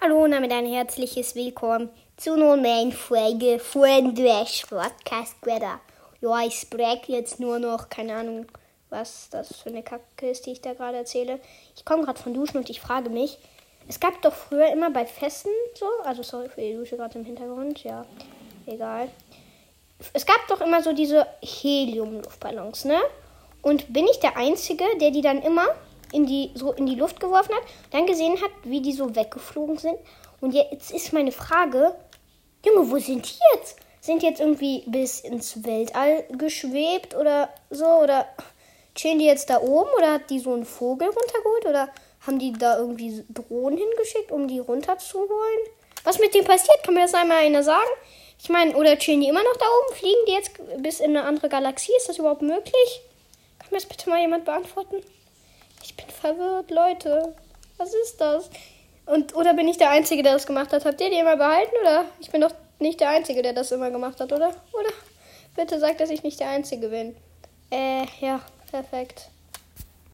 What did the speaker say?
Hallo und damit ein herzliches Willkommen zu einer neuen Folge von Trash Podcast Weather. Ja, ich spreche jetzt nur noch, keine Ahnung, was das für eine Kacke ist, die ich da gerade erzähle. Ich komme gerade von Duschen und ich frage mich, es gab doch früher immer bei Festen so, also sorry für die Dusche gerade im Hintergrund, ja, egal. Es gab doch immer so diese Helium-Luftballons, ne? Und bin ich der Einzige, der die dann immer in die, so in die Luft geworfen hat, dann gesehen hat, wie die so weggeflogen sind. Und jetzt ist meine Frage, Junge, wo sind die jetzt? Sind die jetzt irgendwie bis ins Weltall geschwebt oder so? Oder chillen die jetzt da oben? Oder hat die so einen Vogel runtergeholt? Oder haben die da irgendwie Drohnen hingeschickt, um die runterzuholen? Was mit denen passiert? Kann mir das einmal einer sagen? Ich meine, oder chillen die immer noch da oben? Fliegen die jetzt bis in eine andere Galaxie? Ist das überhaupt möglich? Kann mir das bitte mal jemand beantworten? Ich bin verwirrt, Leute. Was ist das? Und, oder bin ich der Einzige, der das gemacht hat? Habt ihr die immer behalten? Oder? Ich bin doch nicht der Einzige, der das immer gemacht hat, oder? Oder? Bitte sagt, dass ich nicht der Einzige bin. Äh, ja, perfekt.